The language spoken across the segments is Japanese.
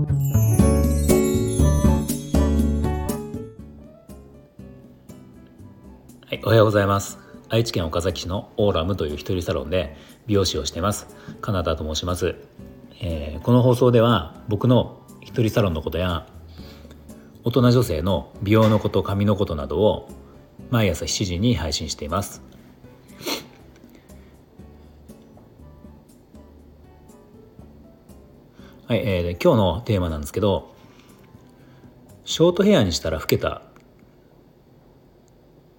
はい、おはようございます。愛知県岡崎市のオーラムという一人サロンで美容師をしています。カナダと申します、えー、この放送では僕の一人サロンのことや大人女性の美容のこと髪のことなどを毎朝7時に配信しています。はい、えー、今日のテーマなんですけどショートヘアにしたら老けた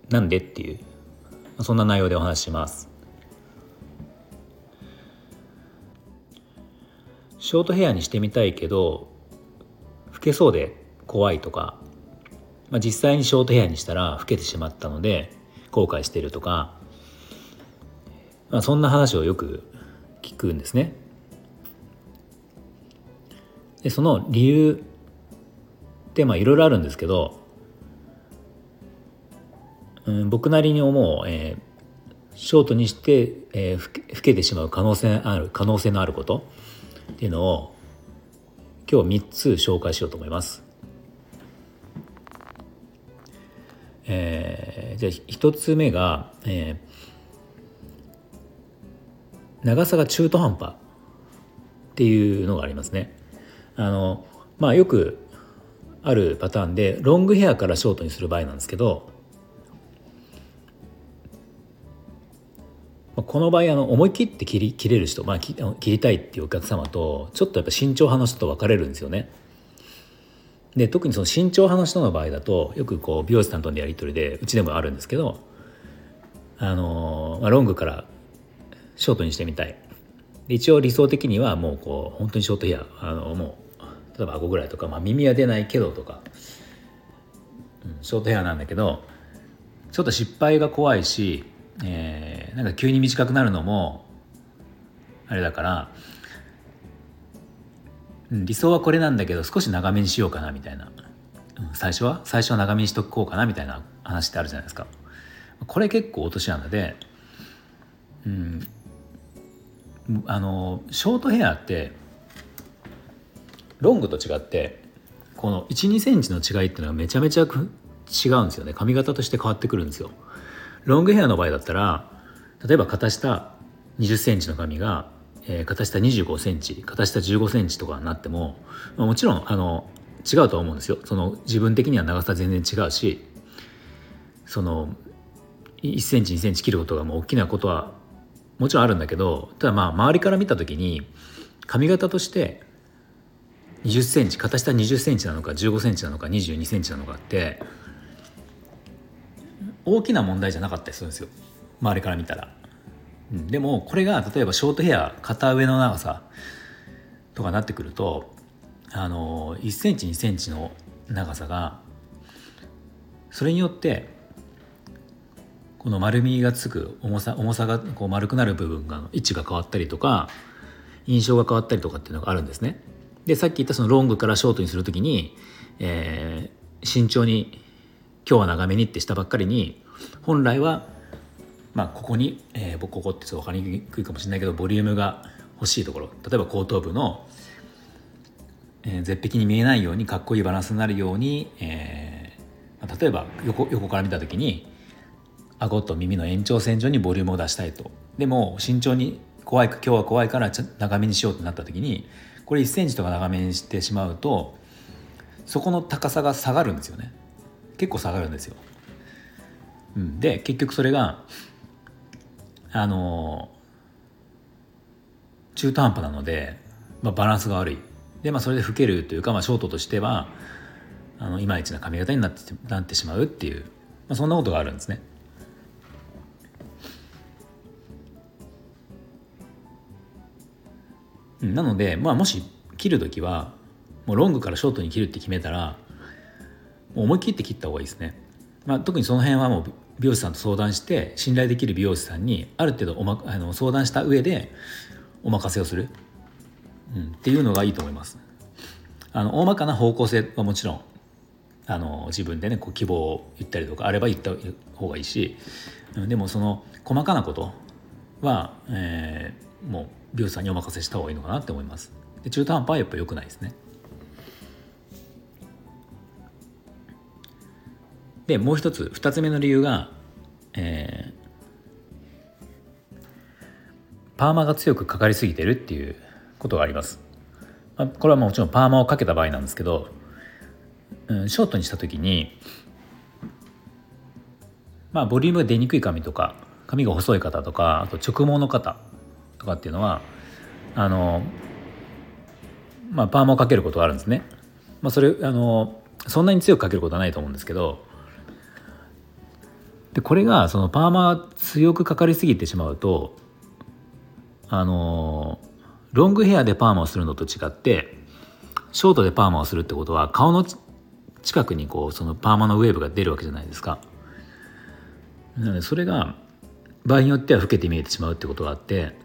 なんでっていうそんな内容でお話ししますショートヘアにしてみたいけど老けそうで怖いとか、まあ、実際にショートヘアにしたら老けてしまったので後悔してるとか、まあ、そんな話をよく聞くんですね。でその理由ってまあいろいろあるんですけどうん、僕なりに思う、えー、ショートにして、えー、老けてしまう可能性ある可能性のあることっていうのを今日3つ紹介しようと思います。えー、じゃあ1つ目が、えー、長さが中途半端っていうのがありますね。あのまあよくあるパターンでロングヘアからショートにする場合なんですけどこの場合あの思い切って切り切れる人、まあ、切りたいっていうお客様とちょっとやっぱ慎重派の人と分かれるんですよね。で特にその慎重派の人の場合だとよくこう美容師さんのやり取りでうちでもあるんですけどあの、まあ、ロングからショートにしてみたい一応理想的にはもうこう本当にショートヘアあのもう例えば顎ぐらいとか、まあ、耳は出ないけどとか、うん、ショートヘアなんだけどちょっと失敗が怖いしえー、なんか急に短くなるのもあれだから、うん、理想はこれなんだけど少し長めにしようかなみたいな、うん、最初は？最初は長めにしとこうかなみたいな話ってあるじゃないですか。これ結構落とし穴で、うん、あのショートヘアってロングと違ってこの1 2センチの違いっていうのはめちゃめちゃ違うんですよね髪型として変わってくるんですよ。ロングヘアの場合だったら例えば肩下2 0センチの髪が、えー、肩下2 5センチ肩下1 5センチとかになっても、まあ、もちろんあの違うとは思うんですよその自分的には長さ全然違うしその1センチ2センチ切ることがもう大きなことはもちろんあるんだけどただまあ周りから見た時に髪型として20センチ肩下20センチなのか15センチなのか22センチなのかって大きな問題じゃなかったりするんですよ。周りから見たら、うん、でもこれが例えばショートヘア片上の長さとかなってくるとあの1センチ2センチの長さがそれによってこの丸みがつく重さ重さがこう丸くなる部分が位置が変わったりとか印象が変わったりとかっていうのがあるんですね。でさっき言ったそのロングからショートにする時に、えー、慎重に今日は長めにってしたばっかりに本来はまあここに、えー、ここってちょっと分かりにくいかもしれないけどボリュームが欲しいところ例えば後頭部の、えー、絶壁に見えないようにかっこいいバランスになるように、えー、例えば横横から見た時に顎と耳の延長線上にボリュームを出したいとでも慎重に怖い今日は怖いから長めにしようとなった時にこれ1センチとか長めにしてしまうとそこの高さが下がるんですよね結構下がるんですよ。うん、で結局それがあの中途半端なので、まあ、バランスが悪いで、まあ、それで老けるというか、まあ、ショートとしてはあのいまいちな髪型になってなってしまうっていう、まあ、そんなことがあるんですね。なので、まあ、もし切る時はもうロングからショートに切るって決めたら思い切って切った方がいいですね。まあ、特にその辺はもう美容師さんと相談して信頼できる美容師さんにある程度お、ま、あの相談した上でお任せをする、うん、っていうのがいいと思います。あの大まかな方向性はもちろんあの自分でねこう希望を言ったりとかあれば言った方がいいしでもその細かなことは、えー、もう美容師さんにお任せした方がいいのかなって思います。で中途半端はやっぱ良くないですね。でもう一つ2つ目の理由が、えー、パーマが強くかかりすぎてるっていうことがあります、まあ、これはもちろんパーマをかけた場合なんですけど、うん、ショートにした時にまあボリュームが出にくい髪とか髪が細い方とかあと直毛の方とかっていうのはあのまあパーマをかけることがあるんですね。まあ、それあのそんなに強くかけることはないと思うんですけどでこれがそのパーマ強くかかりすぎてしまうとあのロングヘアでパーマをするのと違ってショートでパーマをするってことは顔の近くにこうそのパーマのウェーブが出るわけじゃないですか。なのでそれが場合によっては老けて見えてしまうってことがあって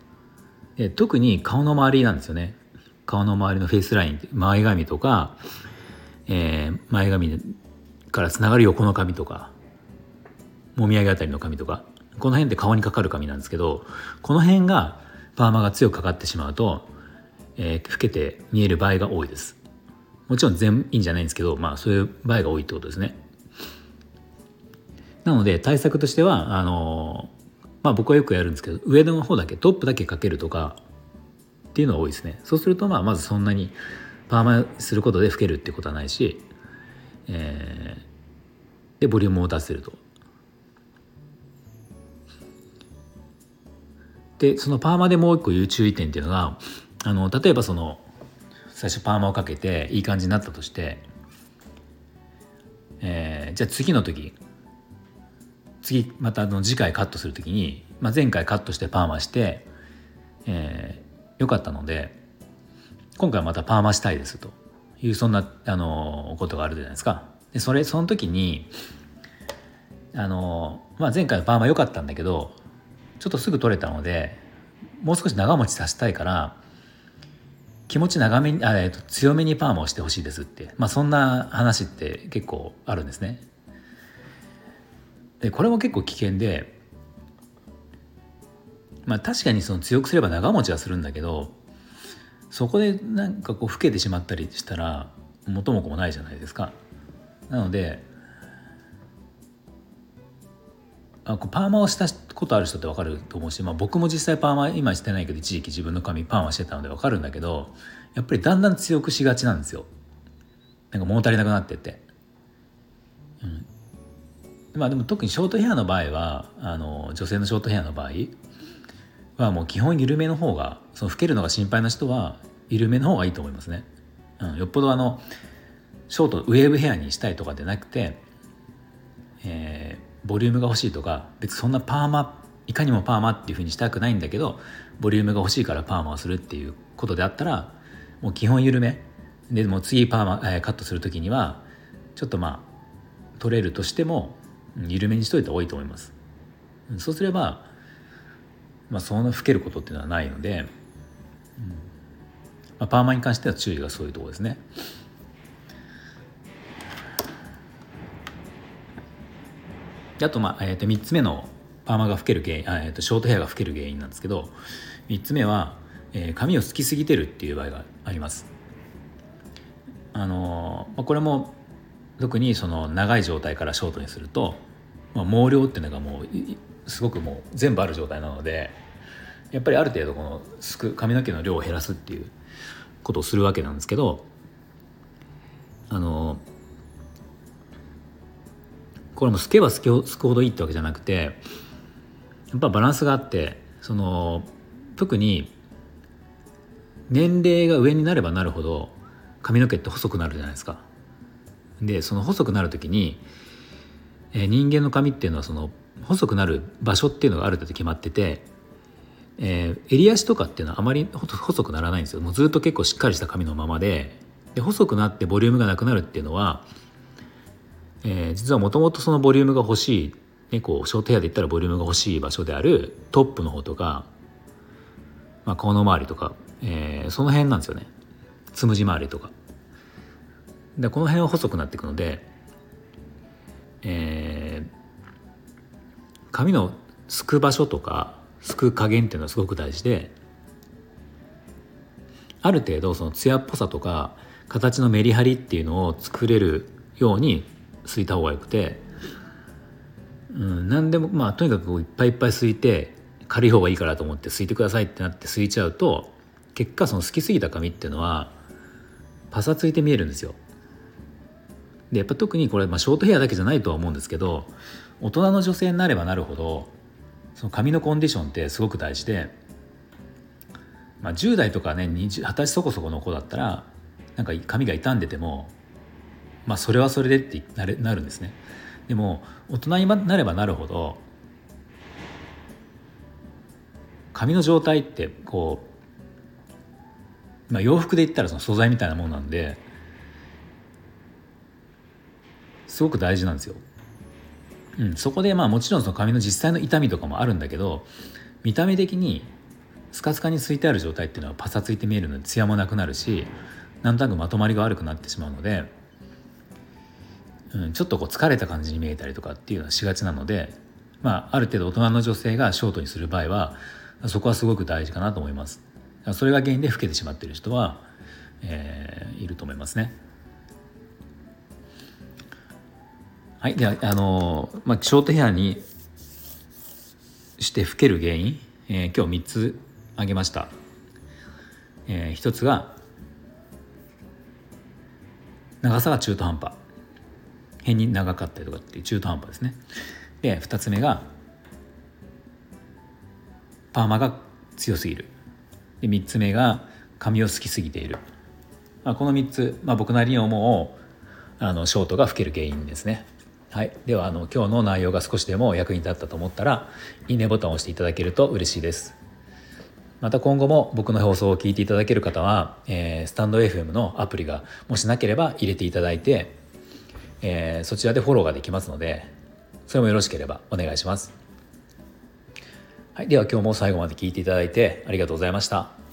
で特に顔の周りなんですよね。顔の周りのフェイスライン前髪とか、えー、前髪からつながる横の髪とかもみあげあたりの髪とかこの辺って顔にかかる髪なんですけどこの辺がパーマが強くかかってしまうと、えー、老けて見える場合が多いです。もちろん全員じゃないんですけどまあそういう場合が多いってことですね。なので対策としてはあのまあ僕はよくやるんですけど上の方だけトップだけかけるとかっていうのが多いですね。そうするとまあまずそんなにパーマすることで老けるってことはないし、えー、でボリュームを出せると。でそのパーマでもう一個いう注意点っていうのがあの例えばその最初パーマをかけていい感じになったとして、えー、じゃあ次の時次またの次回カットする時に、まあ、前回カットしてパーマして、えー、よかったので今回またパーマしたいですというそんなあのことがあるじゃないですか。でそれその時にあの、まあ、前回のパーマ良かったんだけどちょっとすぐ取れたのでもう少し長持ちさせたいから気持ち長めにあ、えっと、強めにパーマをしてほしいですって、まあ、そんな話って結構あるんですね。でこれも結構危険で、まあ、確かにその強くすれば長持ちはするんだけどそこでなんかこう老けてしまったりしたら元も子もないじゃないですか。なのであこうパーマをしたことある人って分かると思うし、まあ、僕も実際パーマ今してないけど一時期自分の髪パーマしてたので分かるんだけどやっぱりだんだん強くしがちなんですよ。なんか物足りなくなってって、うん、まあでも特にショートヘアの場合はあの女性のショートヘアの場合はもう基本緩めの方がその老けるのが心配な人は緩めの方がいいと思いますね、うん、よっぽどあのショートウェーブヘアにしたいとかでなくて、えー、ボリュームが欲しいとか別にそんなパーマいかにもパーマっていうふうにしたくないんだけどボリュームが欲しいからパーマをするっていうことであったらもう基本緩め。でも次パーマ、えー、カットする時にはちょっとまあ取れるとしても緩めにしといた方がいいと思いますそうすれば、まあ、そんな老けることっていうのはないので、うんまあ、パーマに関しては注意がそういうところですね。あと,、まあえー、と3つ目のパーマが老ける原因あ、えー、とショートヘアが老ける原因なんですけど3つ目は、えー、髪を好きすぎてるっていう場合があります。あのまあ、これも特にその長い状態からショートにすると、まあ、毛量っていうのがもうすごくもう全部ある状態なのでやっぱりある程度このすく髪の毛の量を減らすっていうことをするわけなんですけどあのこれもすけばすけすくほどいいってわけじゃなくてやっぱバランスがあってその特に年齢が上になればなるほど髪の毛って細くなるじゃないですか。でその細くなる時に、え、人間の髪っていうのはその細くなる場所っていうのがある程度決まってて、えー、襟足とかっていうのはあまり細くならないんですよもうずっと結構しっかりした髪のままでで細くなってボリュームがなくなるっていうのはえー、実はもともとそのボリュームが欲しい、ね、こうショートヘアで言ったらボリュームが欲しい場所であるトップの方とか、まあ、顔の周りとか、えー、その辺なんですよねつむじ周りとか。でこの辺は細くなっていくので、えー、髪のすく場所とかすく加減っていうのはすごく大事である程度その艶っぽさとか形のメリハリっていうのを作れるようにすいた方がよくてうん、何でもまあとにかくいっぱいいっぱいすいて軽い方がいいからと思ってすいてくださいってなってすいちゃうと結果その好きすぎた髪っていうのはパサついて見えるんですよ。でやっぱ特にこれ、まあ、ショートヘアだけじゃないとは思うんですけど大人の女性になればなるほどその髪のコンディションってすごく大事で、まあ、10代とかね20歳そこそこの子だったらなんか髪が傷んでてもまあそれはそれでってなれなるんですね。でも大人になればなるほど髪の状態ってこう、まあ、洋服で言ったらその素材みたいなもんなんですごく大事なんですよ。うん、そこでまあもちろんその髪の実際の痛みとかもあるんだけど見た目的にスカスカについてある状態っていうのはパサついて見えるのでツヤもなくなるしなんとなくまとまりが悪くなってしまうのでうん、ちょっとこう疲れた感じに見えたりとかっていうのはしがちなので、まあ、ある程度大人の女性がショートにする場合はそこはすごく大事かなと思いますそれが原因で老けてしまっている人は、えー、いると思いますねはいではあの、まあ、ショートヘアにして老ける原因、えー、今日3つ挙げました、えー、1つが長さが中途半端。変に長かったりとかっていう中途半端ですね。で2つ目がパーマが強すぎる。で3つ目が髪を好きすぎている、まあ、この3つ、まあ、僕なりに思うあのショートが老ける原因ですね。はい、ではあの今日の内容が少しでも役に立ったと思ったらいいねボタンを押していただけると嬉しいですまた今後も僕の放送を聞いていただける方は、えー、スタンド FM のアプリがもしなければ入れていただいてえー、そちらでフォローができますのでそれもよろしければお願いします。はい、では今日も最後まで聞いていただいてありがとうございました。